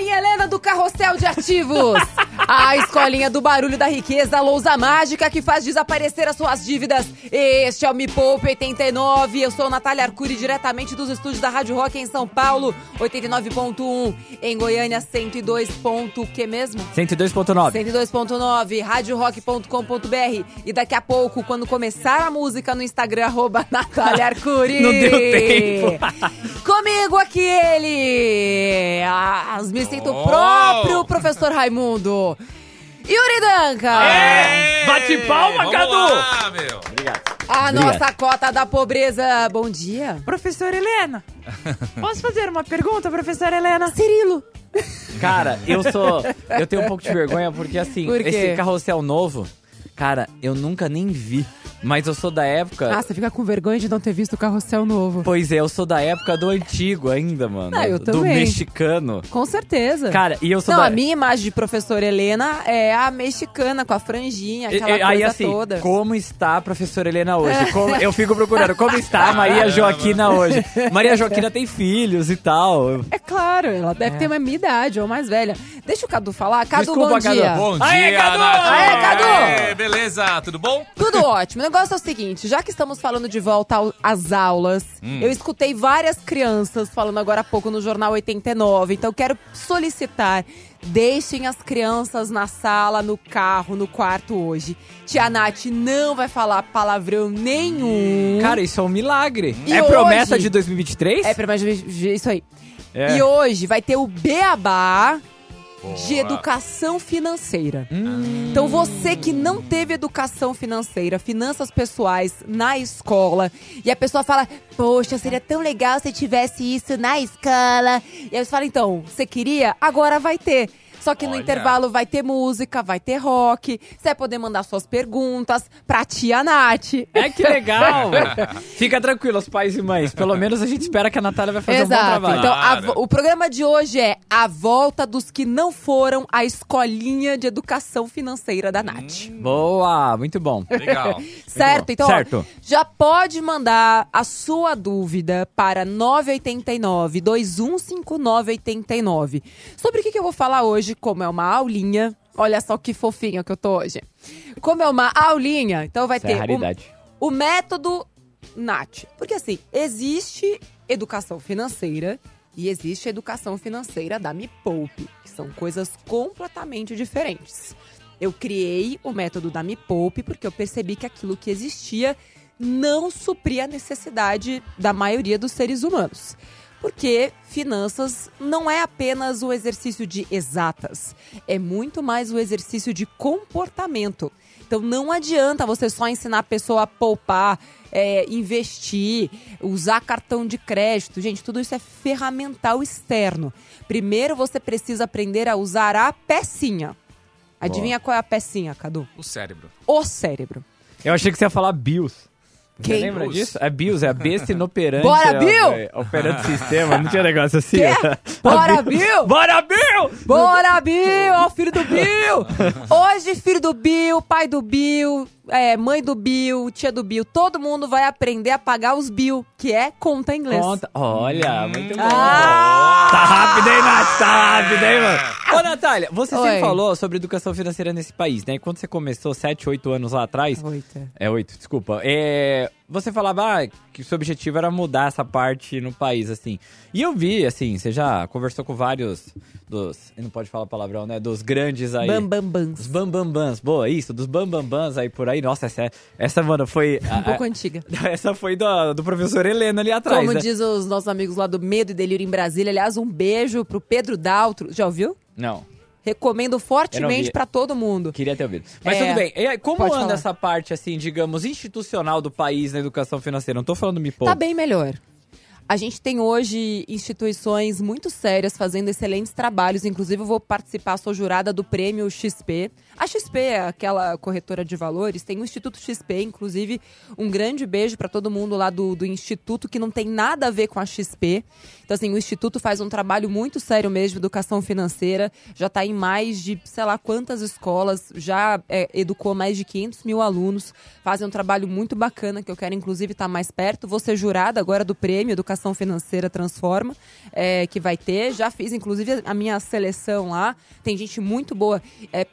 professorinha Helena do Carrossel de Ativos! A escolinha do barulho da riqueza, lousa mágica que faz desaparecer as suas dívidas. Este é o Me Poupe 89. Eu sou Natália Arcuri, diretamente dos estúdios da Rádio Rock em São Paulo, 89.1. Em Goiânia, 102. Ponto, que mesmo? 102.9. 102.9, radiorock.com.br. E daqui a pouco, quando começar a música no Instagram, arroba Natália Arcuri. Não deu tempo. Comigo aqui ele, as me sinto o próprio professor Raimundo. Yuri Danca. É. Bate palma, Vamos Cadu. lá, meu. A nossa cota da pobreza. Bom dia. Professora Helena, posso fazer uma pergunta, professora Helena? Cirilo. Cara, eu sou. Eu tenho um pouco de vergonha porque, assim, Por esse carrossel novo, cara, eu nunca nem vi. Mas eu sou da época. Ah, você fica com vergonha de não ter visto o carrossel novo. Pois é, eu sou da época do antigo ainda, mano. Ah, eu do também. mexicano. Com certeza. Cara, e eu sou não, da. a minha imagem de professora Helena é a mexicana, com a franjinha, E- aquela e- coisa Aí assim, toda. como está a professora Helena hoje? Como- eu fico procurando, como está a Maria Joaquina hoje? Maria Joaquina tem filhos e tal. É claro, ela deve ter a minha idade ou mais velha. Deixa o Cadu falar. Cadu, Desculpa, bom Cadu. dia. Bom dia, Aê, Cadu! Nath. Aê, Cadu! Aê, beleza, tudo bom? Tudo ótimo. O negócio é o seguinte, já que estamos falando de volta ao- às aulas, Hum. eu escutei várias crianças falando agora há pouco no Jornal 89, então eu quero solicitar, deixem as crianças na sala, no carro, no quarto hoje. Tia Nath não vai falar palavrão nenhum. Cara, isso é um milagre. E é promessa hoje? de 2023? É, pra mais isso aí. É. E hoje vai ter o Beabá de Boa. educação financeira. Hum. Então você que não teve educação financeira, finanças pessoais na escola, e a pessoa fala, poxa, seria tão legal se tivesse isso na escola. E aí você fala, então, você queria? Agora vai ter. Só que no Olha. intervalo vai ter música, vai ter rock, você vai poder mandar suas perguntas pra tia Nath. É que legal! Fica tranquilo, os pais e mães. Pelo menos a gente espera que a Natália vai fazer um bom Exato. trabalho. Então, a Claro. o programa de hoje é a volta dos que não foram à escolinha de educação financeira da Nath. Boa, muito bom. Legal. Certo? Então, ó, Certo. já pode mandar a sua dúvida para 989 215989. Sobre o que, que eu vou falar hoje, como é uma aulinha. Olha só que fofinha que eu tô hoje. Como é uma aulinha, então vai Isso é ter o, raridade. o método NAT. Porque assim, existe educação financeira e existe educação financeira da Me Poupe, que são coisas completamente diferentes. Eu criei o método da Me Poupe porque eu percebi que aquilo que existia não supria a necessidade da maioria dos seres humanos. Porque finanças não é apenas o exercício de exatas, é muito mais o exercício de comportamento. Então não adianta você só ensinar a pessoa a poupar, é, investir, usar cartão de crédito. Gente, tudo isso é ferramental externo. Primeiro você precisa aprender a usar a pecinha. Adivinha qual é a pecinha, Cadu? O cérebro. O cérebro. Eu achei que você ia falar BIOS. Você Quem? lembra BIOS? disso? É BIOS, é a besta inoperante. Bora, Bill! Operante sistema, não tinha negócio assim? Quê? Bora, Bill! Bora, Bill! Bora, Bill! Ó, o filho do Bill! Hoje, filho do Bill, pai do Bill, é, mãe do Bill, tia do Bill, todo mundo vai aprender a pagar os Bill, que é conta em inglês. Conta. Olha, muito bom. Ah! Tá rápido, hein, Nath? Tá rápido, hein, mano? Ô, Natália, você Oi. sempre falou sobre educação financeira nesse país, né? E quando você começou 7, 8 anos lá atrás... Oita. É, 8, desculpa. É, você falava ah, que o seu objetivo era mudar essa parte no país, assim. E eu vi, assim, você já conversou com vários dos... Não pode falar palavrão, né? Dos grandes aí. Bam, bam. Os bambambans, boa, isso, dos bambambans aí por aí. Nossa, essa, essa mano, foi. Um pouco antiga. essa foi do, do professor Helena ali atrás. Como né? diz os nossos amigos lá do Medo e Delírio em Brasília. Aliás, um beijo pro Pedro Daltro. Já ouviu? Não, Recomendo fortemente pra todo mundo. queria ter ouvido. Mas É, tudo bem. E aí, como anda falar. essa parte, assim, digamos, institucional do país na educação financeira? Não tô falando me pouco. Tá bem melhor. A gente tem hoje instituições muito sérias fazendo excelentes trabalhos. Inclusive, eu vou participar, sou jurada do prêmio XP. A XP aquela corretora de valores, tem o Instituto XP, inclusive um grande beijo para todo mundo lá do, do Instituto, que não tem nada a ver com a XP. Então, assim, o Instituto faz um trabalho muito sério mesmo, educação financeira, já está em mais de, sei lá, quantas escolas, já é, educou mais de 500 mil alunos, fazem um trabalho muito bacana, que eu quero, inclusive, estar tá mais perto. Vou ser jurada agora do prêmio Educação Financeira Transforma, é, que vai ter. Já fiz, inclusive, a minha seleção lá. Tem gente muito boa, é,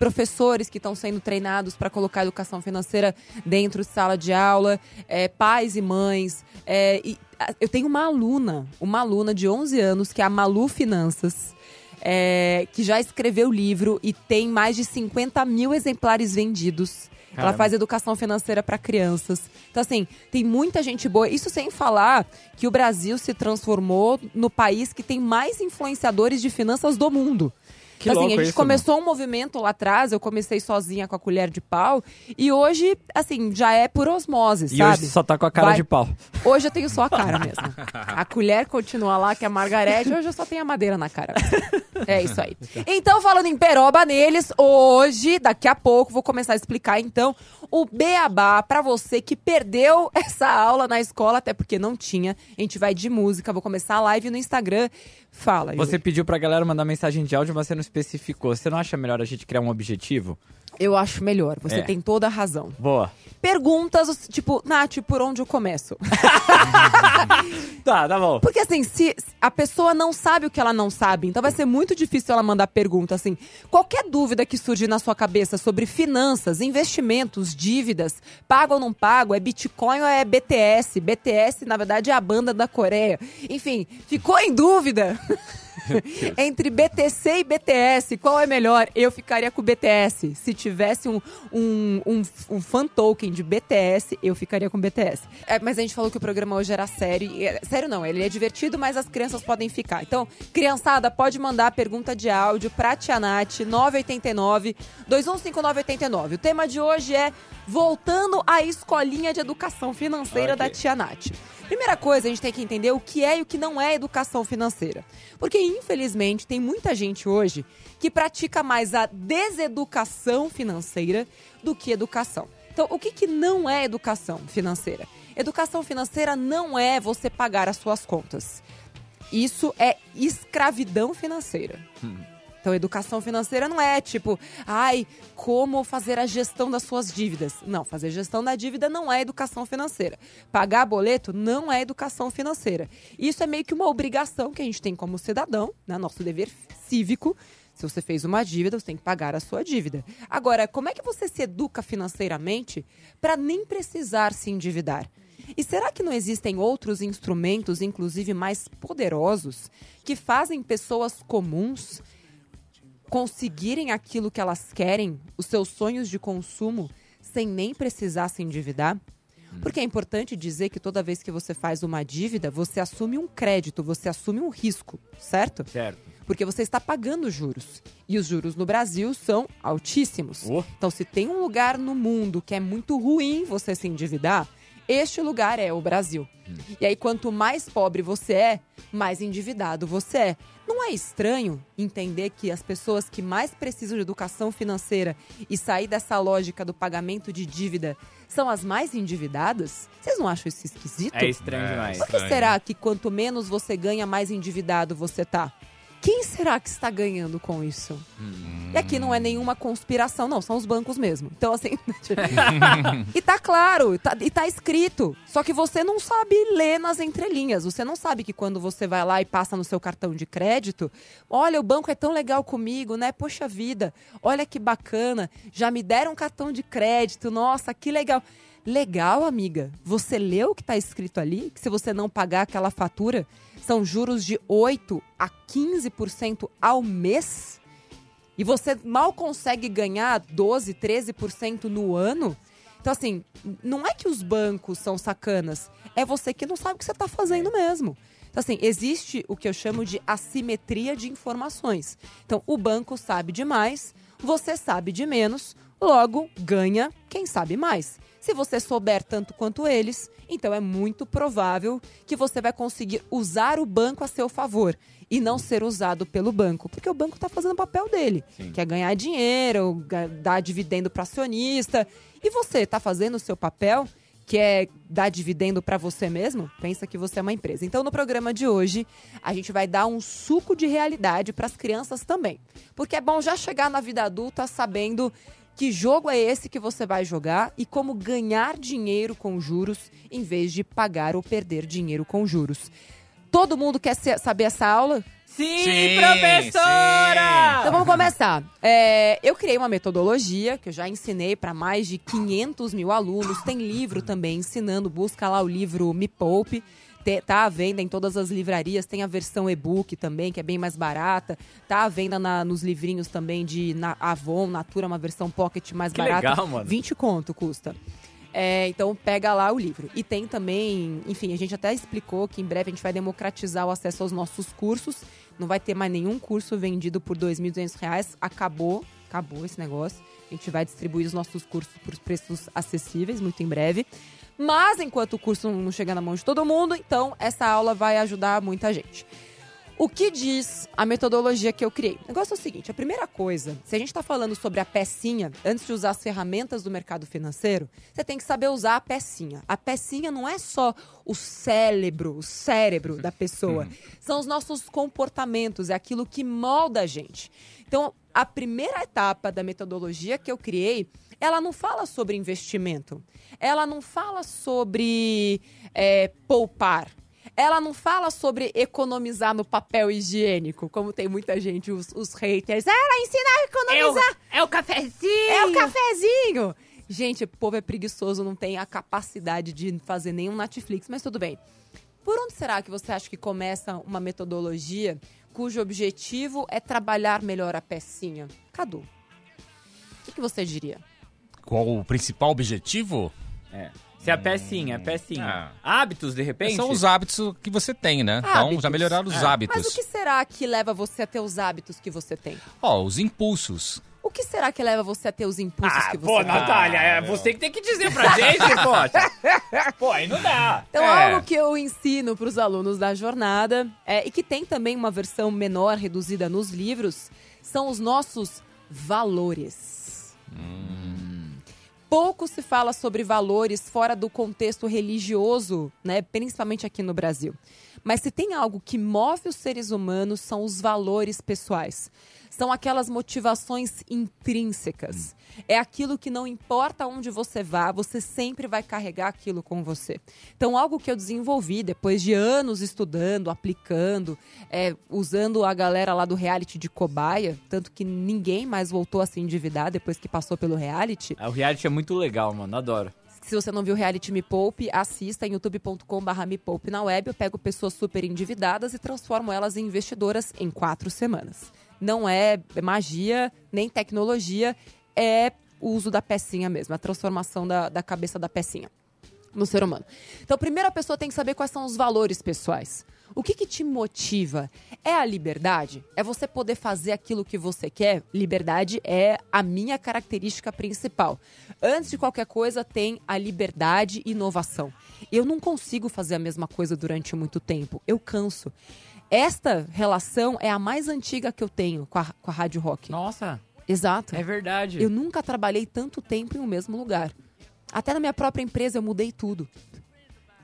professores que estão sendo treinados para colocar educação financeira dentro de sala de aula, é, pais e mães. É, e, eu tenho uma aluna, uma aluna de 11 anos, que é a Malu Finanças. É, que já escreveu o livro e tem mais de 50 mil exemplares vendidos. Caramba. Ela faz educação financeira para crianças. Então, assim, tem muita gente boa. Isso sem falar que o Brasil se transformou no país que tem mais influenciadores de finanças do mundo. Que assim, a gente isso, começou mano. um movimento lá atrás, eu comecei sozinha com a colher de pau, e hoje, assim, já é por osmose, e sabe? E hoje só tá com a cara Vai... de pau. Hoje eu tenho só a cara mesmo. A colher continua lá, que é a Margarete, hoje eu só tenho a madeira na cara. É isso aí. Então, falando em peroba neles, hoje, daqui a pouco, vou começar a explicar, então, o beabá para você que perdeu essa aula na escola, até porque não tinha. A gente vai de música, vou começar a live no Instagram. Fala. Você Yuri. pediu pra galera mandar mensagem de áudio, mas você não especificou. Você não acha melhor a gente criar um objetivo? Eu acho melhor, você é. tem toda a razão. Boa. Perguntas, tipo, Nath, por onde eu começo? tá, tá bom. Porque assim, se a pessoa não sabe o que ela não sabe, então vai ser muito difícil ela mandar pergunta assim. Qualquer dúvida que surgir na sua cabeça sobre finanças, investimentos, dívidas, pago ou não pago, é Bitcoin ou é BTS? BTS, na verdade, é a banda da Coreia. Enfim, ficou em dúvida? Entre BTC e BTS, qual é melhor? Eu ficaria com o BTS. Se tivesse um, um, um, um fan token de BTS, eu ficaria com o BTS. É, mas a gente falou que o programa hoje era sério. É, sério não, ele é divertido, mas as crianças podem ficar. Então, criançada, pode mandar pergunta de áudio pra Tia Nath, 989 215989. O tema de hoje é voltando à escolinha de educação financeira okay. da Tia Nath. Primeira coisa, a gente tem que entender o que é e o que não é educação financeira. Porque, infelizmente, tem muita gente hoje que pratica mais a deseducação financeira do que educação. Então, o que, que não é educação financeira? Educação financeira não é você pagar as suas contas. Isso é escravidão financeira. Então, educação financeira não é tipo, ai, como fazer a gestão das suas dívidas. Não, fazer gestão da dívida não é educação financeira. Pagar boleto não é educação financeira. Isso é meio que uma obrigação que a gente tem como cidadão, né? Nosso dever cívico. Se você fez uma dívida, você tem que pagar a sua dívida. Agora, como é que você se educa financeiramente para nem precisar se endividar? E será que não existem outros instrumentos, inclusive mais poderosos, que fazem pessoas comuns conseguirem aquilo que elas querem, os seus sonhos de consumo, sem nem precisar se endividar? Porque é importante dizer que toda vez que você faz uma dívida, você assume um crédito, você assume um risco, certo? Certo. Porque você está pagando juros. E os juros no Brasil são altíssimos. Oh. Então, se tem um lugar no mundo que é muito ruim você se endividar, este lugar é o Brasil. Hum. E aí, quanto mais pobre você é, mais endividado você é. Não é estranho entender que as pessoas que mais precisam de educação financeira e sair dessa lógica do pagamento de dívida são as mais endividadas? Vocês não acham isso esquisito? É estranho demais. Por que será que quanto menos você ganha, mais endividado você tá? Quem será que está ganhando com isso? Hum. E aqui não é nenhuma conspiração, não, são os bancos mesmo. Então, assim. e tá claro, tá, e tá escrito. Só que você não sabe ler nas entrelinhas. Você não sabe que quando você vai lá e passa no seu cartão de crédito, olha, o banco é tão legal comigo, né? Poxa vida, olha que bacana. Já me deram um cartão de crédito, nossa, que legal. Legal, amiga. Você leu o que está escrito ali? Que se você não pagar aquela fatura, são juros de 8 a 15% ao mês? E você mal consegue ganhar 12, 13% no ano? Então, assim, não é que os bancos são sacanas, é você que não sabe o que você está fazendo mesmo. Então, assim, existe o que eu chamo de assimetria de informações. Então, o banco sabe de mais, você sabe de menos, logo ganha quem sabe mais. Se você souber tanto quanto eles, então é muito provável que você vai conseguir usar o banco a seu favor e não ser usado pelo banco, porque o banco está fazendo o papel dele, Sim. que é ganhar dinheiro, dar dividendo para acionista, e você está fazendo o seu papel, que é dar dividendo para você mesmo, pensa que você é uma empresa. Então, no programa de hoje, a gente vai dar um suco de realidade para as crianças também. Porque é bom já chegar na vida adulta sabendo que jogo é esse que você vai jogar e como ganhar dinheiro com juros em vez de pagar ou perder dinheiro com juros. Todo mundo quer saber essa aula? Sim, Sim, professora! Então vamos começar. É, eu criei uma metodologia que eu já ensinei para mais de 500 mil alunos. Tem livro também ensinando. Busca lá o livro Me Poupe. Te- Tá à venda em todas as livrarias. Tem a versão e-book também, que é bem mais barata. Tá à venda na- nos livrinhos também de na, Avon, Natura, uma versão pocket mais Que barata. legal, mano. 20 conto custa. É, então pega lá o livro. E tem também, enfim, a gente até explicou que em breve a gente vai democratizar o acesso aos nossos cursos. Não vai ter mais nenhum curso vendido por 2.200 reais. Acabou, acabou esse negócio. A gente vai distribuir os nossos cursos por preços acessíveis muito em breve. Mas enquanto o curso não chegar na mão de todo mundo, então essa aula vai ajudar muita gente. O que diz a metodologia que eu criei? O negócio é o seguinte: a primeira coisa, se a gente está falando sobre a pecinha, antes de usar as ferramentas do mercado financeiro, você tem que saber usar a pecinha. A pecinha não é só o cérebro, o cérebro da pessoa. São os nossos comportamentos, é aquilo que molda a gente. Então, a primeira etapa da metodologia que eu criei, ela não fala sobre investimento. Ela não fala sobre é, poupar. Ela não fala sobre economizar no papel higiênico, como tem muita gente, os, os haters. Ela ensina a economizar. É o cafezinho! É o cafezinho! Gente, o povo é preguiçoso, não tem a capacidade de fazer nenhum Netflix, mas tudo bem. Por onde será que você acha que começa uma metodologia cujo objetivo é trabalhar melhor a pecinha? Cadu, o que, que você diria? Qual o principal objetivo? É. Se a pecinha, é pecinha. Ah. Hábitos, de repente? São os hábitos que você tem, né? Então, Hábitos. já melhorar os É. hábitos. Mas o que será que leva você a ter os hábitos que você tem? Ó, os impulsos. O que será que leva você a ter os impulsos Ah, que você pô, tem? Natália, é você que tem que dizer pra gente, pô. Pô, aí não dá. Então, É. algo que eu ensino para os alunos da jornada, é, e que tem também uma versão menor, reduzida nos livros, são os nossos valores. Pouco se fala sobre valores fora do contexto religioso, né, principalmente aqui no Brasil. Mas se tem algo que move os seres humanos, são os valores pessoais. São aquelas motivações intrínsecas. É aquilo que não importa onde você vá, você sempre vai carregar aquilo com você. Então, algo que eu desenvolvi depois de anos estudando, aplicando, é, usando a galera lá do reality de cobaia, tanto que ninguém mais voltou a se endividar depois que passou pelo reality. O reality é muito legal, mano. Adoro. Se você não viu reality Me Poupe, assista em youtube.com.br Me Poupe na web. Eu pego pessoas super endividadas e transformo elas em investidoras em quatro semanas. Não é magia, nem tecnologia, é o uso da pecinha mesmo, a transformação da, da cabeça da pecinha no ser humano. Então, primeiro a pessoa tem que saber quais são os valores pessoais. O que, que te motiva? É a liberdade? É você poder fazer aquilo que você quer? Liberdade é a minha característica principal. Antes de qualquer coisa, tem a liberdade e inovação. Eu não consigo fazer a mesma coisa durante muito tempo. Eu canso. Esta relação é a mais antiga que eu tenho com a, com a Rádio Rock. Nossa, Exato. é verdade. Eu nunca trabalhei tanto tempo em um mesmo lugar. Até na minha própria empresa eu mudei tudo.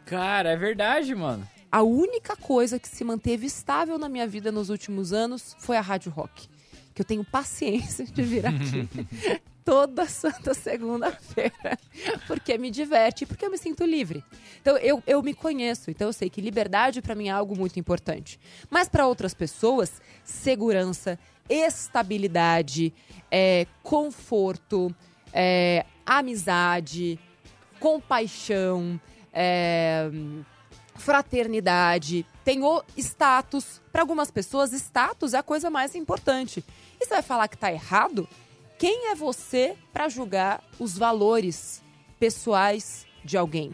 Cara, é verdade, mano. A única coisa que se manteve estável na minha vida nos últimos anos foi a Rádio Rock. Que eu tenho paciência de vir aqui toda santa segunda-feira. Porque me diverte e porque eu me sinto livre. Então eu, eu me conheço, então eu sei que liberdade para mim é algo muito importante. Mas para outras pessoas, segurança, estabilidade, é, conforto, é, amizade, compaixão, é, fraternidade, tem o status. Para algumas pessoas, status é a coisa mais importante. E você vai falar que tá errado? Quem é você para julgar os valores pessoais de alguém?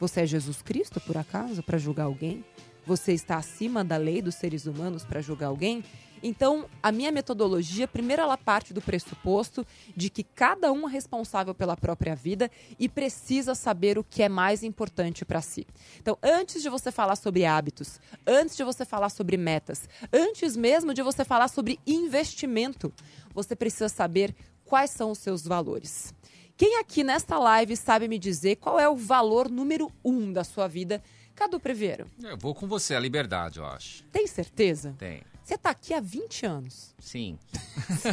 Você é Jesus Cristo, por acaso, para julgar alguém? Você está acima da lei dos seres humanos para julgar alguém? Então, a minha metodologia, primeiro ela parte do pressuposto de que cada um é responsável pela própria vida e precisa saber o que é mais importante para si. Então, antes de você falar sobre hábitos, antes de você falar sobre metas, antes mesmo de você falar sobre investimento, você precisa saber quais são os seus valores. Quem aqui nesta live sabe me dizer qual é o valor número um da sua vida? Cadu Preveiro, Eu vou com você, a liberdade, eu acho. tem certeza? Tem. Você tá aqui há 20 anos. Sim.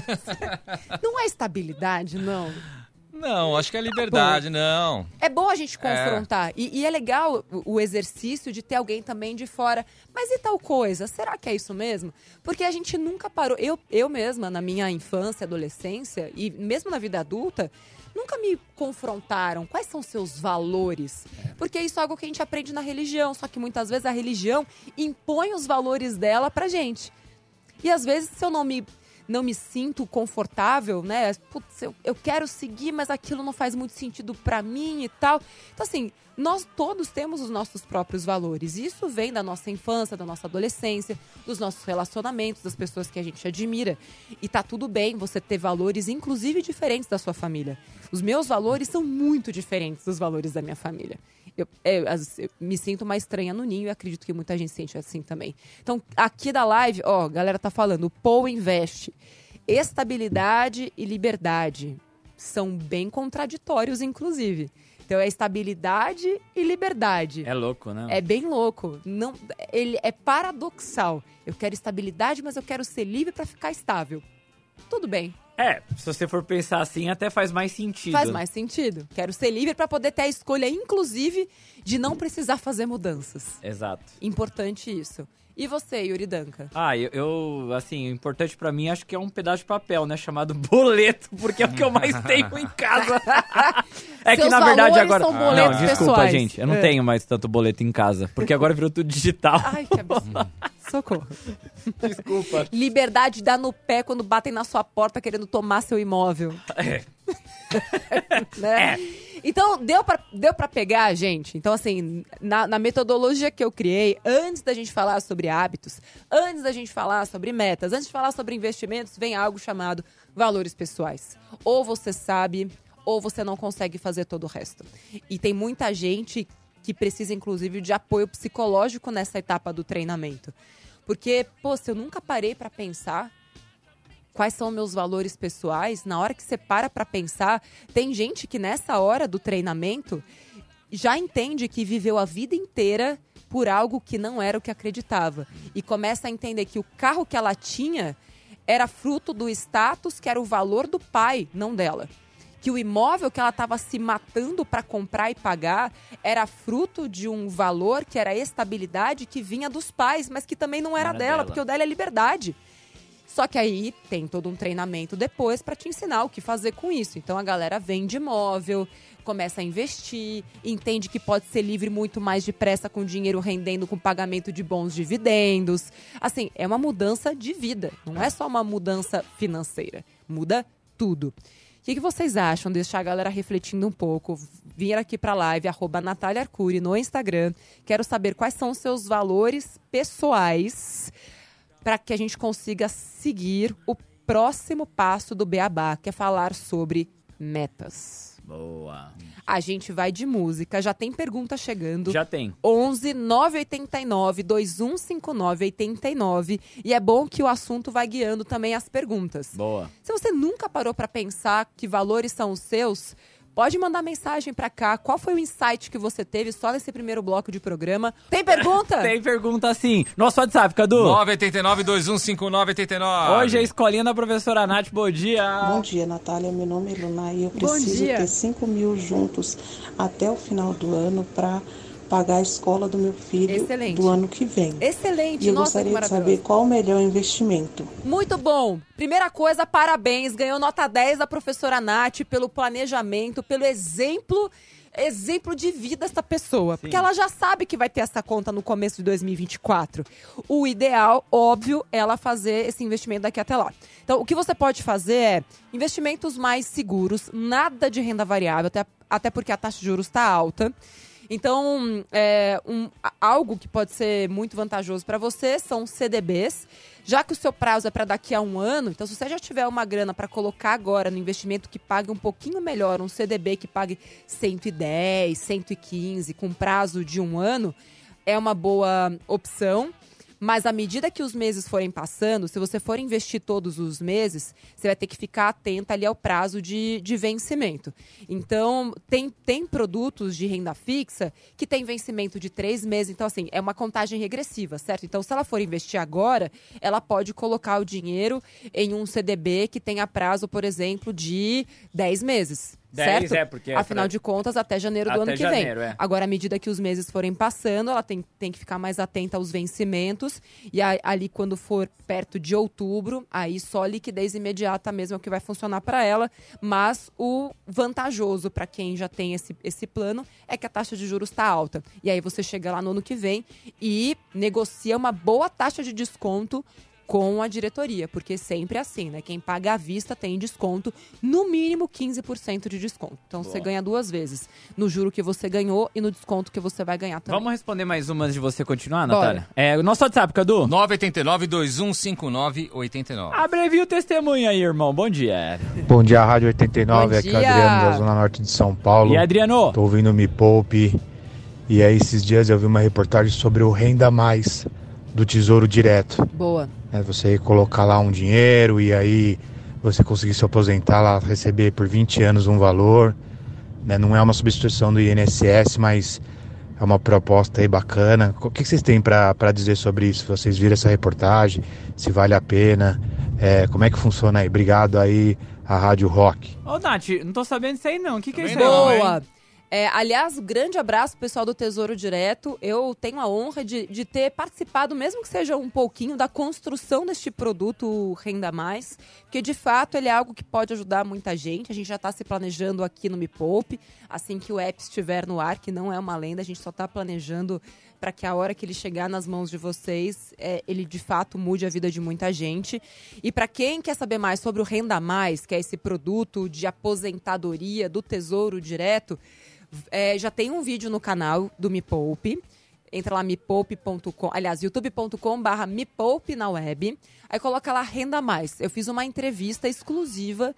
Não é estabilidade, não. Não, acho que é liberdade, não. É bom a gente confrontar. E, e é legal o, o exercício de ter alguém também de fora. Mas e tal coisa? Será que é isso mesmo? Porque a gente nunca parou. Eu, eu mesma, na minha infância, adolescência, e mesmo na vida adulta, nunca me confrontaram. Quais são seus valores? Porque isso é algo que a gente aprende na religião. Só que muitas vezes a religião impõe os valores dela pra gente. E às vezes, se eu não me, não me sinto confortável, né? Putz, eu, eu quero seguir, mas aquilo não faz muito sentido pra mim e tal. Então, assim, nós todos temos os nossos próprios valores. Isso vem da nossa infância, da nossa adolescência, dos nossos relacionamentos, das pessoas que a gente admira. E tá tudo bem você ter valores, inclusive diferentes da sua família. Os meus valores são muito diferentes dos valores da minha família. Eu, é, as- eu me sinto mais estranha no ninho e acredito que muita gente sente assim também. Então, aqui da live, ó, a galera tá falando, o Paul investe. Estabilidade e liberdade são bem contraditórios, inclusive. Então, é estabilidade e liberdade. É louco, né? É bem louco. Não, ele é paradoxal. Eu quero estabilidade, mas eu quero ser livre para ficar estável. Tudo bem, É, se você for pensar assim, até faz mais sentido. faz mais sentido. Quero ser livre para poder ter a escolha, inclusive, de não precisar fazer mudanças. Exato. Importante isso. E você, Yuri Danca? Ah, eu, eu, assim, o importante pra mim acho que é um pedaço de papel, né? Chamado boleto, porque é o que eu mais tenho em casa. é que Seus na verdade agora. são boletos não, desculpa, pessoais. gente. Eu não É. tenho mais tanto boleto em casa. Porque agora virou tudo digital. Ai, que absurdo. Socorro. Desculpa. Liberdade dá no pé quando batem na sua porta querendo tomar seu imóvel. É. né? Então, deu pra, deu pra pegar, gente? Então, assim, na, na metodologia que eu criei, antes da gente falar sobre hábitos, antes da gente falar sobre metas, antes de falar sobre investimentos, vem algo chamado valores pessoais. Ou você sabe, ou você não consegue fazer todo o resto. E tem muita gente que precisa, inclusive, de apoio psicológico nessa etapa do treinamento. Porque, pô, se eu nunca parei pra pensar quais são meus valores pessoais, na hora que você para pra pensar, tem gente que nessa hora do treinamento já entende que viveu a vida inteira por algo que não era o que acreditava e começa a entender que o carro que ela tinha era fruto do status, que era o valor do pai, não dela. Que o imóvel que ela estava se matando para comprar e pagar era fruto de um valor que era estabilidade que vinha dos pais, mas que também não era, Era dela, dela. porque o dela é liberdade. Só que aí tem todo um treinamento depois para te ensinar o que fazer com isso. Então a galera vende imóvel, começa a investir, entende que pode ser livre muito mais depressa com dinheiro rendendo com pagamento de bons dividendos. Assim, é uma mudança de vida, não é só uma mudança financeira. Muda tudo. Que, que vocês acham? Deixar a galera refletindo um pouco. Vir aqui pra live, arroba Natália Arcuri no Instagram. Quero saber quais são os seus valores pessoais para que a gente consiga seguir o próximo passo do Beabá, que é falar sobre metas. Boa. A gente vai de música, já tem pergunta chegando. Já tem. 11 989 2159 89 e é bom que o assunto vai guiando também as perguntas. Boa. Se você nunca parou para pensar que valores são os seus, pode mandar mensagem para cá. Qual foi o insight que você teve só nesse primeiro bloco de programa? Tem pergunta? Tem pergunta assim. Nosso WhatsApp, Cadu. 989-2159-89. Hoje é a escolinha da professora Nath. Bom dia. Bom dia, Natália. Meu nome é Luna e eu preciso ter 5 mil juntos até o final do ano para pagar a escola do meu filho Excelente. do ano que vem. Excelente, E eu nossa, que gostaria de saber qual o melhor investimento. Muito bom. Primeira coisa, parabéns. Ganhou nota 10 da professora Nath pelo planejamento, pelo exemplo exemplo de vida essa pessoa. Porque ela já sabe que vai ter essa conta no começo de 2024. O ideal, óbvio, é ela fazer esse investimento daqui até lá. Então, o que você pode fazer é investimentos mais seguros, nada de renda variável, até, até porque a taxa de juros está alta. Então, é, um- algo que pode ser muito vantajoso para você são CDBs. Já que o seu prazo é para daqui a um ano, então se você já tiver uma grana para colocar agora no investimento que pague um pouquinho melhor, um CDB que pague 110, 115, com prazo de um ano, é uma boa opção. Mas à medida que os meses forem passando, se você for investir todos os meses, você vai ter que ficar atenta ali ao prazo de, de vencimento. Então, tem, tem produtos de renda fixa que tem vencimento de três meses. Então, assim, é uma contagem regressiva, certo? Então, se ela for investir agora, ela pode colocar o dinheiro em um CDB que tenha prazo, por exemplo, de 10 meses. 10, certo? é, porque é Afinal pra- de contas, até janeiro do Até ano que janeiro, vem. é. Agora, à medida que os meses forem passando, ela tem, tem que ficar mais atenta aos vencimentos. E a- ali, quando for perto de outubro, aí só liquidez imediata mesmo é o que vai funcionar para ela. Mas o vantajoso para quem já tem esse, esse plano é que a taxa de juros está alta. E aí você chega lá no ano que vem e negocia uma boa taxa de desconto com a diretoria, porque sempre é assim, né? Quem paga à vista tem desconto, no mínimo 15% de desconto. Então você ganha duas vezes, no juro que você ganhou e no desconto que você vai ganhar também. Vamos responder mais uma antes de você continuar, Bora. Natália? É, o nosso WhatsApp, Cadu? 989-2159-89. Abrevia o testemunho aí, irmão. Bom dia. Bom dia, Rádio 89, Bom aqui é dia. Adriano da Zona Norte de São Paulo. E Adriano? Tô ouvindo Me Poupe. E aí, esses dias eu vi uma reportagem sobre o Renda Mais do Tesouro Direto. Boa. É você colocar lá um dinheiro e aí você conseguir se aposentar lá, receber por 20 anos um valor. né? Não é uma substituição do INSS, mas é uma proposta aí bacana. O que vocês têm para dizer sobre isso? Vocês viram essa reportagem? Se vale a pena? É, como é que funciona aí? Obrigado aí, a Rádio Rock. Ô, Nath, não tô sabendo disso aí não. O que, que é isso aí? não? Boa! É, aliás, grande abraço pessoal do Tesouro Direto. Eu tenho a honra de, de ter participado, mesmo que seja um pouquinho, da construção deste produto Renda Mais, porque de fato ele é algo que pode ajudar muita gente. A gente já está se planejando aqui no Me Poupe, assim que o app estiver no ar, que não é uma lenda, a gente só está planejando para que a hora que ele chegar nas mãos de vocês, é, ele de fato mude a vida de muita gente. E para quem quer saber mais sobre o Renda Mais, que é esse produto de aposentadoria do Tesouro Direto, é, já tem um vídeo no canal do Me Poupe. Entra lá mepoupe.com, aliás, youtube.com barra Me Poupe na web. Aí coloca lá Renda Mais. Eu fiz uma entrevista exclusiva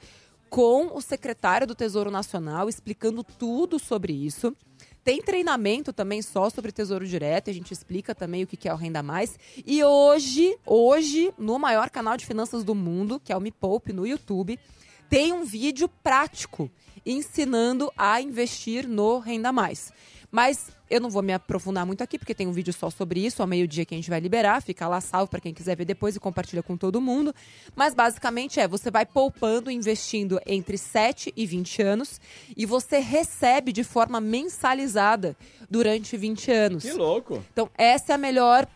com o secretário do Tesouro Nacional explicando tudo sobre isso. Tem treinamento também só sobre Tesouro Direto, a gente explica também o que é o Renda Mais. E hoje, hoje, no maior canal de finanças do mundo, que é o Me Poupe no YouTube, tem um vídeo prático ensinando a investir no Renda Mais. Mas eu não vou me aprofundar muito aqui, porque tem um vídeo só sobre isso, ao meio-dia que a gente vai liberar, fica lá salvo para quem quiser ver depois e compartilha com todo mundo. Mas basicamente é, você vai poupando, investindo entre 7 e 20 anos, e você recebe de forma mensalizada durante 20 anos. Que louco. Então, essa é a melhor.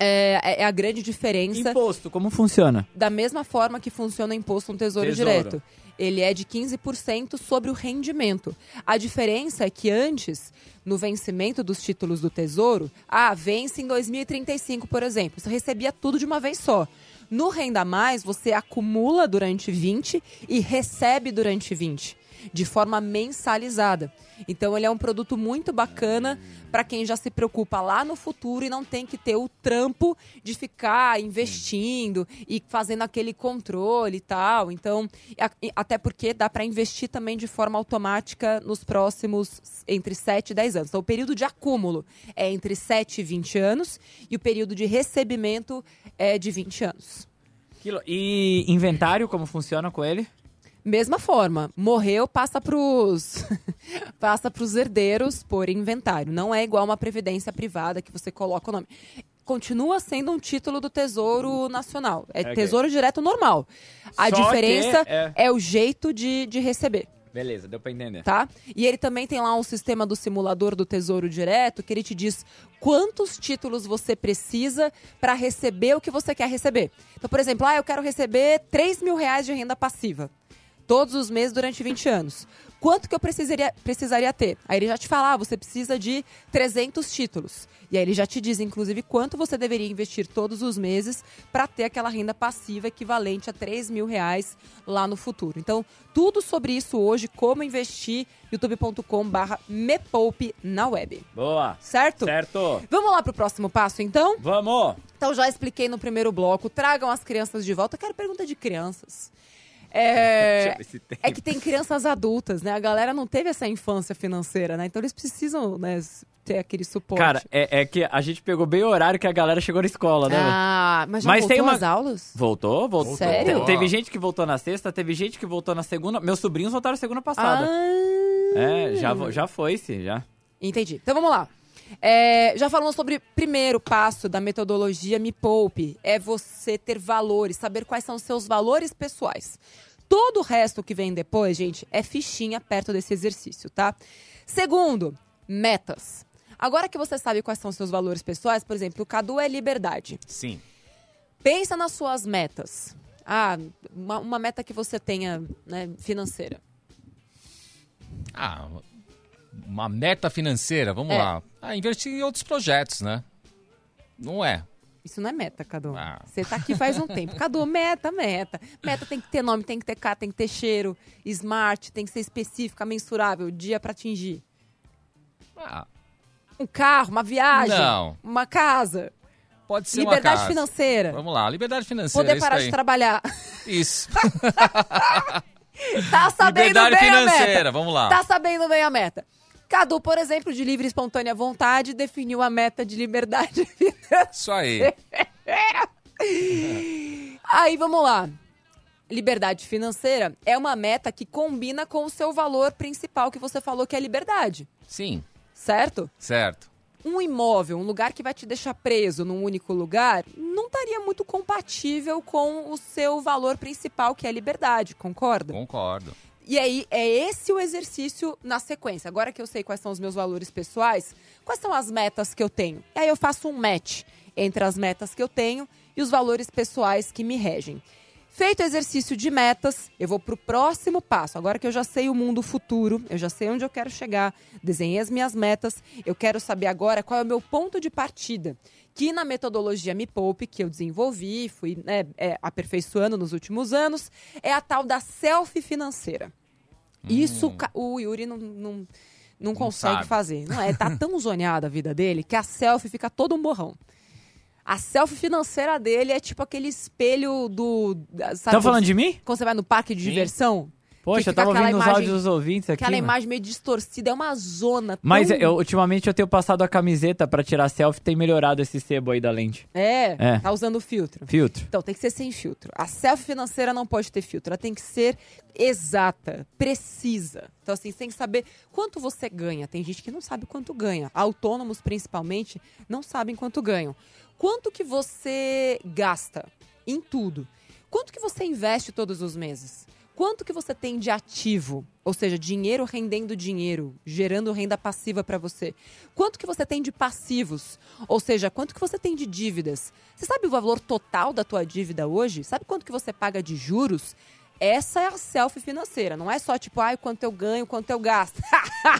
É, é a grande diferença Imposto, como funciona? da mesma forma que funciona o imposto no Tesouro, Tesouro. Direto. Ele é de 15% sobre o rendimento. A diferença é que antes, no vencimento dos títulos do Tesouro, ah, vence em 2035, por exemplo. Você recebia tudo de uma vez só. No Renda Mais, você acumula durante 20 e recebe durante 20, de forma mensalizada. Então, ele é um produto muito bacana para quem já se preocupa lá no futuro e não tem que ter o trampo de ficar investindo e fazendo aquele controle e tal. Então, até porque dá para investir também de forma automática nos próximos entre 7 e 10 anos. Então, o período de acúmulo é entre 7 e 20 anos e o período de recebimento é de 20 anos. E inventário, como funciona com ele? Mesma forma, morreu, passa pros passa pros herdeiros por inventário. Não é igual uma previdência privada que você coloca o nome. Continua sendo um título do Tesouro Nacional. É Ok. Tesouro Direto normal. A Só diferença é- é... o jeito de, de receber. Beleza, deu pra entender. Tá? E ele também tem lá um sistema do simulador do Tesouro Direto que ele te diz quantos títulos você precisa para receber o que você quer receber. Então, por exemplo, ah, eu quero receber 3 mil reais de renda passiva todos os meses durante 20 anos. Quanto que eu precisaria, precisaria ter? Aí ele já te fala, ah, você precisa de 300 títulos. E aí ele já te diz, inclusive, quanto você deveria investir todos os meses para ter aquela renda passiva equivalente a 3 mil reais lá no futuro. Então, tudo sobre isso hoje, como investir, youtube.com barra me poupe na web. Boa. Certo? Certo. Vamos lá pro próximo passo, então? Vamos. Então, já expliquei no primeiro bloco. Tragam as crianças de volta. Eu quero pergunta de crianças. É, é que tem crianças adultas, né? A galera não teve essa infância financeira, né? Então eles precisam, né, ter aquele suporte. Cara, é, é que a gente pegou bem o horário que a galera chegou na escola, né? ah, mas já Mas voltou tem uma- as aulas? Voltou, voltou. Sério? Te- Teve gente que voltou na sexta, teve gente que voltou na segunda. Meus sobrinhos voltaram semana passada. Ah, É, já, já foi-se, já. Entendi. Então vamos lá. É, já falamos sobre o primeiro passo da metodologia Me Poupe. É você ter valores, saber quais são os seus valores pessoais. Todo o resto que vem depois, gente, é fichinha perto desse exercício, tá? Segundo, metas. Agora que você sabe quais são os seus valores pessoais, por exemplo, o Cadu é liberdade. Sim. Pensa nas suas metas. Ah, uma, uma meta que você tenha né, financeira. Ah, uma meta financeira, vamos É. lá. Ah, investir em outros projetos, né? Não é. Isso não é meta, Cadu. Ah. Você tá aqui faz um tempo. Cadu, meta, meta. Meta tem que ter nome, tem que ter cara, tem que ter cheiro. Smart, tem que ser específica, mensurável, dia pra atingir. Ah, Um carro, uma viagem. Não. Uma casa. pode ser liberdade uma casa. financeira. Vamos lá, liberdade financeira. Poder isso parar de trabalhar. Isso. tá sabendo liberdade bem a financeira, meta. vamos lá. Tá sabendo bem a meta. Cadu, por exemplo, de livre e espontânea vontade, definiu a meta de liberdade financeira. Isso aí. Aí, vamos lá. Liberdade financeira é uma meta que combina com o seu valor principal que você falou que é liberdade, Sim, certo? certo. Um imóvel, um lugar que vai te deixar preso num único lugar, não estaria muito compatível com o seu valor principal, que é liberdade, concorda? Concordo. E aí, é esse o exercício na sequência. Agora que eu sei quais são os meus valores pessoais, quais são as metas que eu tenho? E aí eu faço um match entre as metas que eu tenho e os valores pessoais que me regem. Feito o exercício de metas, eu vou para o próximo passo. Agora que eu já sei o mundo futuro, eu já sei onde eu quero chegar, desenhei as minhas metas, eu quero saber agora qual é o meu ponto de partida. Que na metodologia Me Poupe, que eu desenvolvi, fui né, é, aperfeiçoando nos últimos anos, é a tal da selfie financeira. Isso ca- o Yuri não, não, não consegue fazer. Não é, tá tão zoneada a vida dele que a selfie fica todo um borrão. A selfie financeira dele é tipo aquele espelho do. Sabe, Tá falando de mim? Quando você vai no parque de Sim. diversão? Poxa, eu tava ouvindo os imagem- áudios dos ouvintes aqui. Aquela mano. imagem meio distorcida, é uma zona. Mas tão... eu, ultimamente eu tenho passado a camiseta pra tirar selfie, tem melhorado esse sebo aí da lente. É, É. tá usando filtro. Filtro. Então, tem que ser sem filtro. A selfie financeira não pode ter filtro. Ela tem que ser exata, precisa. Então, assim, você tem que saber quanto você ganha. Tem gente que não sabe quanto ganha. Autônomos, principalmente, não sabem quanto ganham. Quanto que você gasta em tudo? Quanto que você investe todos os meses? Quanto que você tem de ativo? Ou seja, dinheiro rendendo dinheiro, gerando renda passiva para você. Quanto que você tem de passivos? Ou seja, quanto que você tem de dívidas? Você sabe o valor total da tua dívida hoje? Sabe quanto que você paga de juros? Essa é a selfie financeira. Não é só tipo, ai, quanto eu ganho, quanto eu gasto.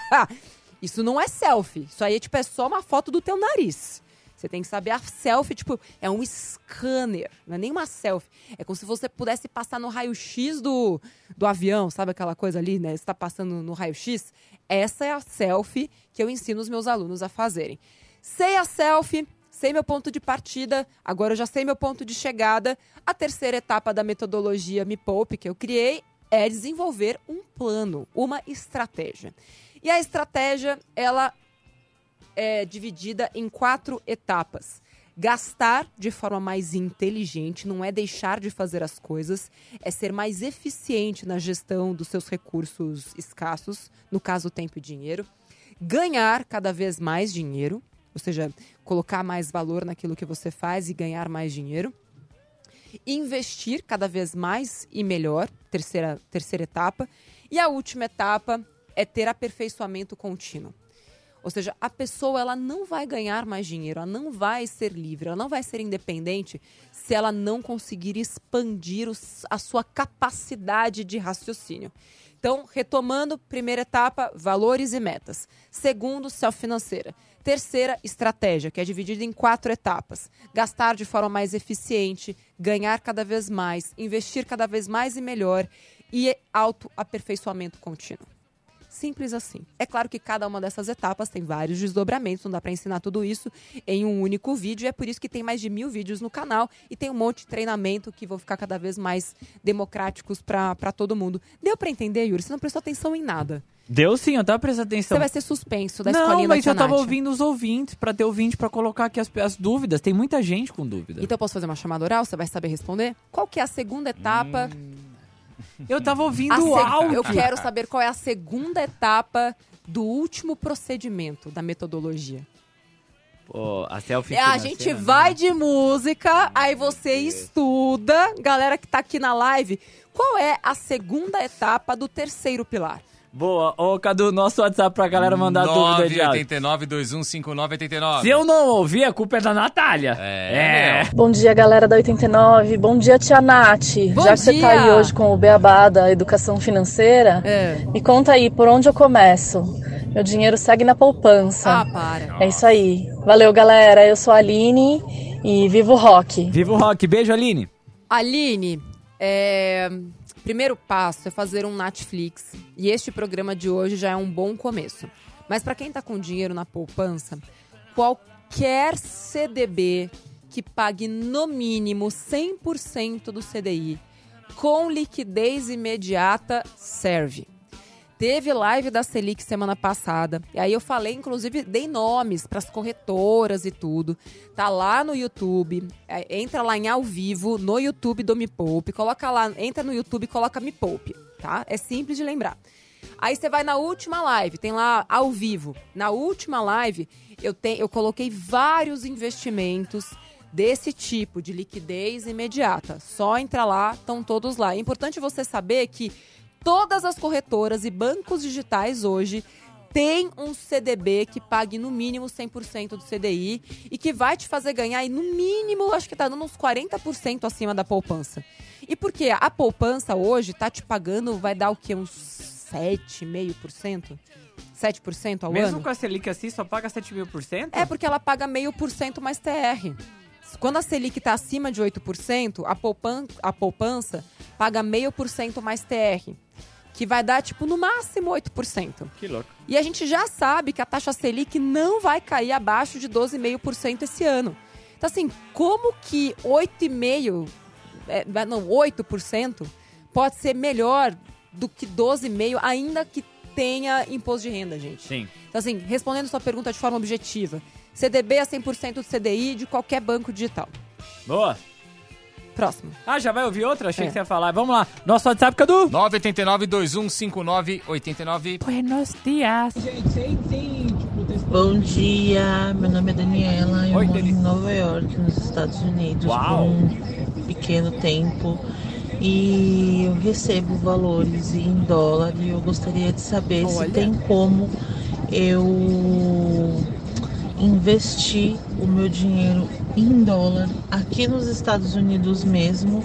Isso não é selfie. Isso aí tipo, é só uma foto do teu nariz. Você tem que saber a selfie, tipo, é um scanner, não é nem uma selfie. É como se você pudesse passar no raio-x do, do avião, sabe aquela coisa ali, né? Você está passando no raio-x. Essa é a selfie que eu ensino os meus alunos a fazerem. Sei a selfie, sei meu ponto de partida, agora eu já sei meu ponto de chegada. A terceira etapa da metodologia Me Poupe que eu criei é desenvolver um plano, uma estratégia. E a estratégia, ela é dividida em quatro etapas. Gastar de forma mais inteligente não é deixar de fazer as coisas, é ser mais eficiente na gestão dos seus recursos escassos, no caso, tempo e dinheiro. Ganhar cada vez mais dinheiro, ou seja, colocar mais valor naquilo que você faz e ganhar mais dinheiro. Investir cada vez mais e melhor, terceira, terceira etapa. E a última etapa é ter aperfeiçoamento contínuo. Ou seja, a pessoa ela não vai ganhar mais dinheiro, ela não vai ser livre, ela não vai ser independente se ela não conseguir expandir os- a sua capacidade de raciocínio. Então, retomando, primeira etapa, valores e metas. Segundo, self-financeira. Terceira, estratégia, que é dividida em quatro etapas. Gastar de forma mais eficiente, ganhar cada vez mais, investir cada vez mais e melhor e autoaperfeiçoamento contínuo. Simples assim. É claro que cada uma dessas etapas tem vários desdobramentos, não dá para ensinar tudo isso em um único vídeo. E é por isso que tem mais de mil vídeos no canal e tem um monte de treinamento que vão ficar cada vez mais democráticos para todo mundo. Deu para entender, Yuri? Você não prestou atenção em nada. Deu sim, eu tava prestando atenção. Você vai ser suspenso da Não, escolinha mas da eu tava ouvindo os ouvintes, pra ter ouvinte pra colocar aqui as, as dúvidas. Tem muita gente com dúvida. Então eu posso fazer uma chamada oral? Você vai saber responder? Qual que é a segunda etapa? Eu tava ouvindo o áudio. Eu quero saber qual é a segunda etapa do último procedimento da metodologia. Pô, a selfie É, a gente né? vai de música, aí você estuda, galera que tá aqui na live, qual é a segunda etapa do terceiro pilar? Boa. Ô, Cadu, nosso WhatsApp pra galera mandar dúvida de áudio. 989-215989. Se eu não ouvir, a culpa é da Natália. É, meu. Bom dia, galera da 89. Bom dia, tia Nath. Bom Já que você tá aí hoje com o Beabá da educação financeira, É. me conta aí, por onde eu começo? Meu dinheiro segue na poupança. Ah, para. é isso aí. Valeu, galera. Eu sou a Aline e vivo o rock. Viva o rock. Beijo, Aline. Aline, é, primeiro passo é fazer um Netflix. E este programa de hoje já é um bom começo. Mas para quem tá com dinheiro na poupança, qualquer CDB que pague no mínimo 100% do CDI com liquidez imediata serve. Teve live da Selic semana passada. E aí eu falei, inclusive, dei nomes para as corretoras e tudo. Tá lá no YouTube. É, entra lá em ao vivo no YouTube do Me Poupe. Coloca lá, entra no YouTube e coloca Me Poupe, tá? É simples de lembrar. Aí você vai na última live, tem lá ao vivo. Na última live, eu, te, eu coloquei vários investimentos desse tipo, de liquidez imediata. Só entra lá, estão todos lá. É importante você saber que todas as corretoras e bancos digitais hoje têm um CDB que pague no mínimo 100% do CDI e que vai te fazer ganhar aí no mínimo, acho que tá dando uns 40% acima da poupança. E porque a poupança hoje tá te pagando, vai dar o quê? Uns 7,5%? 7% ao Mesmo ano? com a Selic assim, só paga 7 mil por cento? É porque ela paga meio por cento mais TR. Quando a Selic está acima de 8%, a, poupan a poupança paga meio por cento mais TR. Que vai dar, tipo, no máximo 8%. Que louco. E a gente já sabe que a taxa Selic não vai cair abaixo de 12,5% esse ano. Então, assim, como que 8,5%, é, não, 8% pode ser melhor do que 12,5%, ainda que tenha imposto de renda, gente? Sim. Então, assim, respondendo sua pergunta de forma objetiva, CDB a 100% do CDI de qualquer banco digital. Boa. Próximo. Ah, já vai ouvir outra? Achei É. que você ia falar. Vamos lá. Nosso WhatsApp, Cadu. 989-2159-89. Buenos dias. Bom dia, meu nome é Daniela, eu Oi, moro Dani. em Nova York, nos Estados Unidos, Uau. por um pequeno tempo. E eu recebo valores em dólar e eu gostaria de saber Olha. se tem como eu investir o meu dinheiro em dólar aqui nos Estados Unidos mesmo.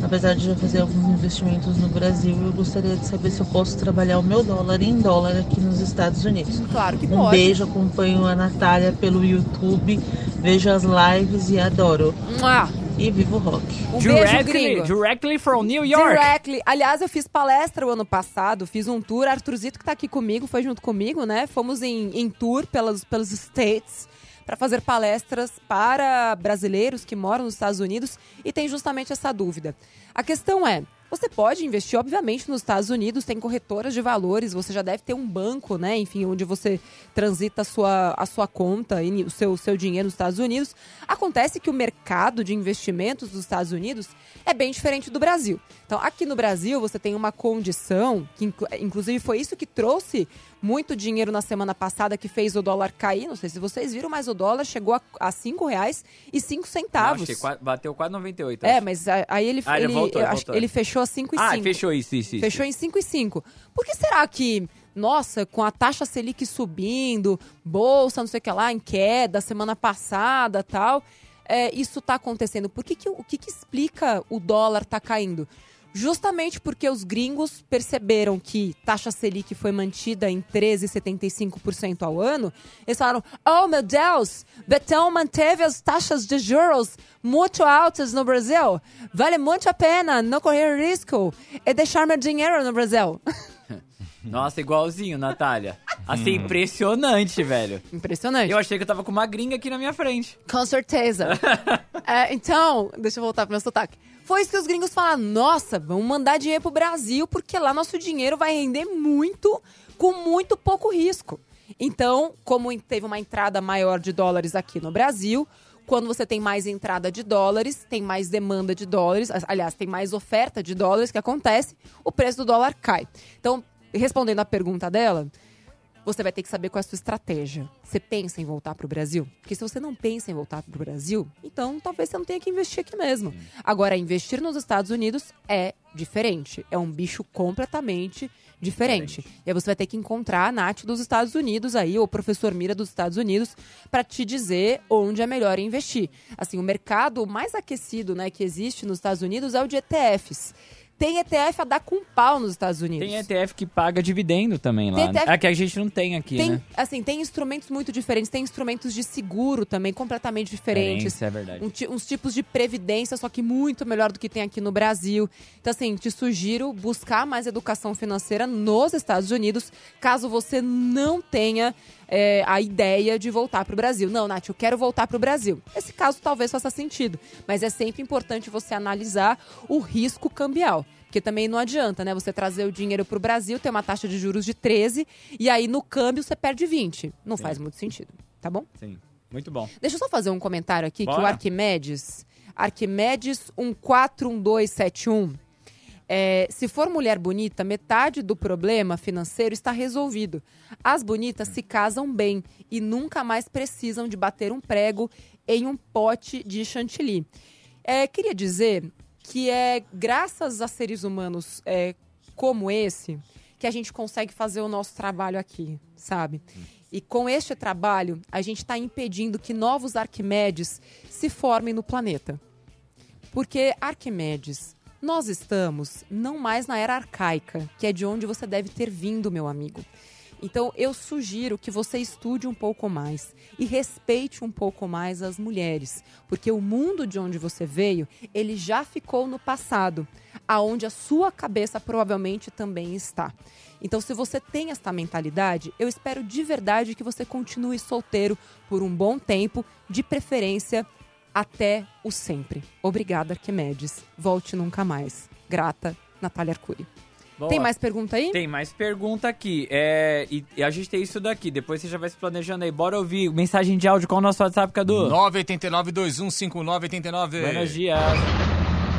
Apesar de já fazer alguns investimentos no Brasil, eu gostaria de saber se eu posso trabalhar o meu dólar em dólar aqui nos Estados Unidos. Claro que Um pode. beijo, acompanho a Natália pelo YouTube, vejo as lives e adoro. Mua. E viva o rock. Um directly, directly from New York. Directly. Aliás, eu fiz palestra o ano passado, fiz um tour. Arthurzito que tá aqui comigo, foi junto comigo, né? Fomos em, em tour pelas, pelos States para fazer palestras para brasileiros que moram nos Estados Unidos e tem justamente essa dúvida. A questão é, você pode investir, obviamente, nos Estados Unidos, tem corretoras de valores, você já deve ter um banco, né? Enfim, onde você transita a sua, a sua conta e o seu, seu dinheiro nos Estados Unidos. Acontece que o mercado de investimentos dos Estados Unidos é bem diferente do Brasil. Então, aqui no Brasil, você tem uma condição, que inclu- inclusive foi isso que trouxe muito dinheiro na semana passada, que fez o dólar cair. Não sei se vocês viram, mas o dólar chegou a, a R$ 5,05 e cinco Não, centavos. achei qua- bateu quase 98. É, acho. mas a- aí ele, Ah, ele ele, voltou, ele voltou. ele fechou a 5,5. Ah, fechou isso, isso, isso. Fechou em 5,5. Por que será que, nossa, com a taxa Selic subindo, bolsa, não sei o que lá, em queda, semana passada tal, é, isso tá acontecendo? Por que que, o que, que explica o dólar tá caindo? Justamente porque os gringos perceberam que taxa Selic foi mantida em 13,75% ao ano, eles falaram: Oh meu Deus, Betão manteve as taxas de juros muito altas no Brasil. Vale muito a pena não correr risco e deixar meu dinheiro no Brasil. Nossa, igualzinho, Natália. Assim, impressionante, velho. Impressionante. Eu achei que eu tava com uma gringa aqui na minha frente. Com certeza. É, então, deixa eu voltar pro meu sotaque. Foi isso que os gringos falaram: nossa, vamos mandar dinheiro pro Brasil, porque lá nosso dinheiro vai render muito, com muito pouco risco. Então, como teve uma entrada maior de dólares aqui no Brasil, quando você tem mais entrada de dólares, tem mais demanda de dólares, aliás, tem mais oferta de dólares que acontece, o preço do dólar cai. Então, respondendo à pergunta dela, você vai ter que saber qual é a sua estratégia. Você pensa em voltar para o Brasil? Porque se você não pensa em voltar para o Brasil, então talvez você não tenha que investir aqui mesmo. Agora, investir nos Estados Unidos é diferente. É um bicho completamente diferente. E aí você vai ter que encontrar a Nath dos Estados Unidos aí, ou o professor Mira dos Estados Unidos, para te dizer onde é melhor investir. Assim, o mercado mais aquecido né, que existe nos Estados Unidos é o de ETFs. Tem ETF a dar com pau nos Estados Unidos. Tem ETF que paga dividendo também lá. Tem né? ETF É que a gente não tem aqui, Tem, né? assim, tem instrumentos muito diferentes, tem instrumentos de seguro também completamente diferentes. Isso é verdade. Um uns tipos de previdência, só que muito melhor do que tem aqui no Brasil. Então, assim, te sugiro buscar mais educação financeira nos Estados Unidos, caso você não tenha é, a ideia de voltar para o Brasil. Não, Nath, eu quero voltar para o Brasil. Esse caso talvez faça sentido, mas é sempre importante você analisar o risco cambial. Porque também não adianta, né? Você trazer o dinheiro para o Brasil, ter uma taxa de juros de 13, e aí no câmbio você perde 20. Não faz muito sentido, tá bom? Sim. Muito bom. Deixa eu só fazer um comentário aqui, que o Bora. Arquimedes, Arquimedes 141271, é, se for mulher bonita, metade do problema financeiro está resolvido. As bonitas se casam bem e nunca mais precisam de bater um prego em um pote de chantilly. É, queria dizer que é graças a seres humanos é, como esse que a gente consegue fazer o nosso trabalho aqui, sabe? E com este trabalho, a gente está impedindo que novos Arquimedes se formem no planeta. Porque, Arquimedes, nós estamos não mais na era arcaica, que é de onde você deve ter vindo, meu amigo. Então, eu sugiro que você estude um pouco mais e respeite um pouco mais as mulheres, porque o mundo de onde você veio, ele já ficou no passado, aonde a sua cabeça provavelmente também está. Então, se você tem esta mentalidade, eu espero de verdade que você continue solteiro por um bom tempo, de preferência até o sempre. Obrigada, Arquimedes. Volte nunca mais. Grata, Natália Arcuri. Boa. Tem mais pergunta aí? Tem mais pergunta aqui. É, e, e a gente tem isso daqui. Depois você já vai se planejando aí. Bora ouvir mensagem de áudio. Qual é o nosso WhatsApp, Cadu? 989-215989. Buenos dias.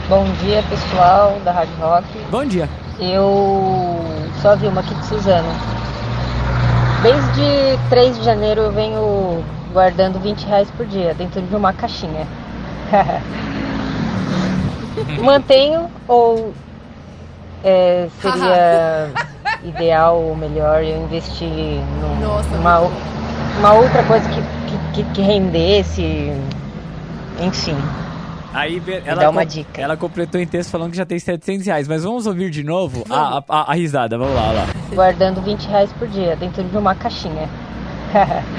Bom dia, pessoal da Rádio Rock. Bom dia. Eu sou a Vilma aqui de Suzano. Desde 3 de janeiro eu venho guardando 20 reais por dia dentro de uma caixinha. Mantenho ou é, seria ideal ou melhor eu investir num- Nossa, numa, uma outra coisa que, que, que- rendesse, enfim. Aí ela, dá uma com- dica. ela completou em texto falando que já tem 700 reais. Mas vamos ouvir de novo a, a, a- a risada. Vamos lá, lá. Guardando 20 reais por dia dentro de uma caixinha.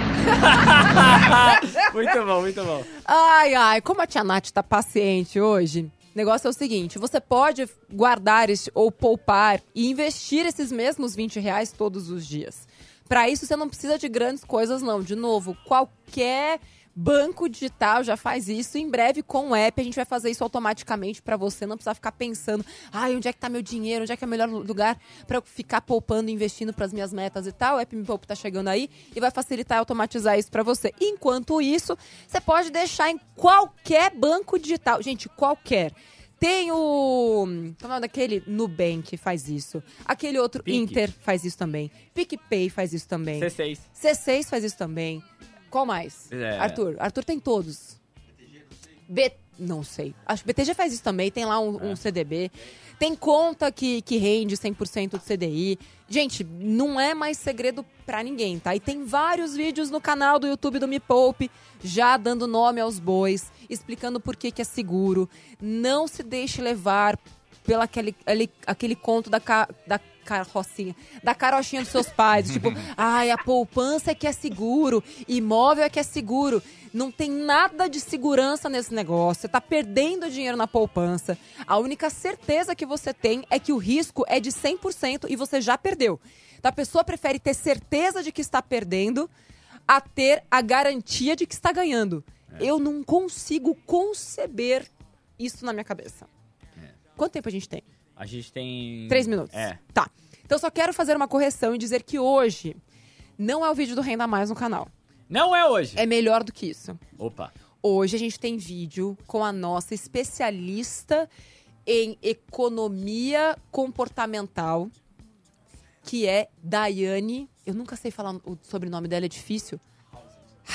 muito bom, muito bom. Ai, ai, como a tia Nath tá paciente hoje, o negócio é o seguinte: você pode guardar ou poupar e investir esses mesmos 20 reais todos os dias. Para isso, você não precisa de grandes coisas, não. De novo, qualquer banco digital já faz isso. Em breve, com o app, a gente vai fazer isso automaticamente para você. Não precisar ficar pensando, ai, onde é que tá meu dinheiro? Onde é que é o melhor lugar para eu ficar poupando investindo para as minhas metas e tal? O app Me Poupe tá chegando aí e vai facilitar e automatizar isso para você. Enquanto isso, você pode deixar em qualquer banco digital. Gente, qualquer. Tem o. Como é o nome daquele? Nubank faz isso. Aquele outro Pique. Inter faz isso também. PicPay faz isso também. C6. C6 faz isso também. Qual mais? É. Arthur. Arthur tem todos. B... Não sei. Acho que BTG faz isso também. Tem lá um, um CDB. Tem conta que, que rende 100% do CDI. Gente, não é mais segredo pra ninguém, tá? E tem vários vídeos no canal do YouTube do Me Poupe, já dando nome aos bois, explicando por que, que é seguro. Não se deixe levar pelo aquele, aquele, aquele conto da, da carrocinha, da carochinha dos seus pais. tipo, ai, a poupança é que é seguro, imóvel é que é seguro. Não tem nada de segurança nesse negócio. Você tá perdendo dinheiro na poupança. A única certeza que você tem é que o risco é de 100% e você já perdeu. Então a pessoa prefere ter certeza de que está perdendo a ter a garantia de que está ganhando. Eu não consigo conceber isso na minha cabeça. Quanto tempo a gente tem? A gente tem. Três minutos. É. Tá. Então só quero fazer uma correção e dizer que hoje não é o vídeo do Renda Mais no canal. Não é hoje. É melhor do que isso. Opa. Hoje a gente tem vídeo com a nossa especialista em economia comportamental, que é Daiane. Eu nunca sei falar o sobrenome dela, é difícil.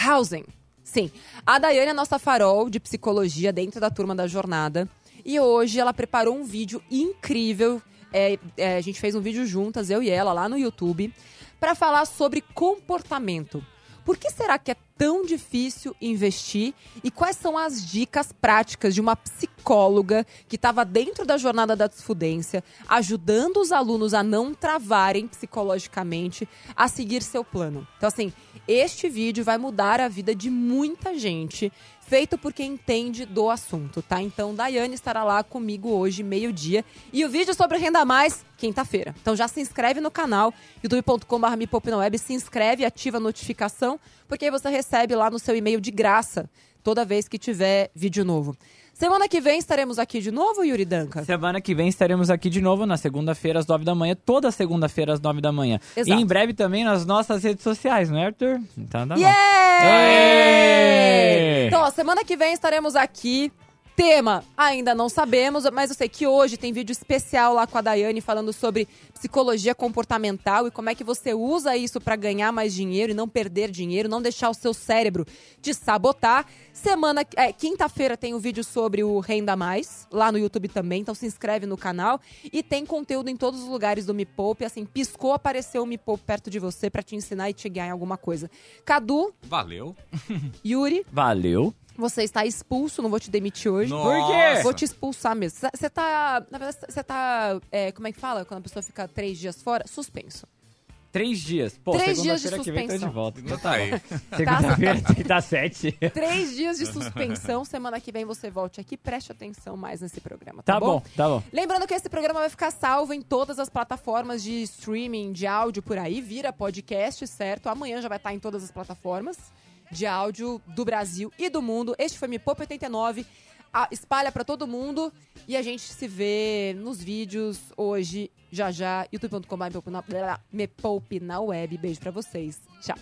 Housing. Sim. A Daiane é a nossa farol de psicologia dentro da turma da jornada. E hoje ela preparou um vídeo incrível. É, é, a gente fez um vídeo juntas, eu e ela, lá no YouTube, para falar sobre comportamento. Por que será que é tão difícil investir e quais são as dicas práticas de uma psicóloga que estava dentro da jornada da desfudência, ajudando os alunos a não travarem psicologicamente, a seguir seu plano? Então, assim, este vídeo vai mudar a vida de muita gente, feito por quem entende do assunto, tá? Então, Daiane estará lá comigo hoje, meio-dia. E o vídeo sobre Renda Mais, quinta-feira. Então, já se inscreve no canal, youtube.com.br se inscreve, ativa a notificação, porque aí você recebe lá no seu e-mail de graça, toda vez que tiver vídeo novo. Semana que vem estaremos aqui de novo, Yuri Danca? Semana que vem estaremos aqui de novo na segunda-feira às nove da manhã, toda segunda-feira às nove da manhã. Exato. E em breve também nas nossas redes sociais, não é, Arthur? Então tá. Yeah! Então, ó, semana que vem estaremos aqui. Tema, ainda não sabemos, mas eu sei que hoje tem vídeo especial lá com a Daiane falando sobre psicologia comportamental e como é que você usa isso para ganhar mais dinheiro e não perder dinheiro, não deixar o seu cérebro te sabotar. Semana, é, quinta-feira tem o um vídeo sobre o Renda Mais, lá no YouTube também, então se inscreve no canal e tem conteúdo em todos os lugares do Me Poupe, assim, piscou, apareceu o Me Poupe perto de você para te ensinar e te ganhar em alguma coisa. Cadu, Valeu. Yuri, Valeu. Você está expulso, não vou te demitir hoje. Nossa. Por quê? Vou te expulsar mesmo. Você tá. Na verdade, você tá. é, como é que fala? Quando a pessoa fica três dias fora? Suspenso. Três dias. Pô, Três dias de segunda-feira que vem de suspensão. volta. Então tá aí. Segunda-feira tem que dar sete. Três dias de suspensão. Semana que vem você volte aqui. Preste atenção mais nesse programa, tá, Tá bom, tá bom. Lembrando que esse programa vai ficar salvo em todas as plataformas de streaming de áudio por aí. Vira podcast, certo? Amanhã já vai estar em todas as plataformas de áudio do Brasil e do mundo. Este foi Me Poupe 89. Ah, espalha pra todo mundo e a gente se vê nos vídeos hoje, já já, youtube.com.br me poupe na web. Beijo pra vocês. Tchau.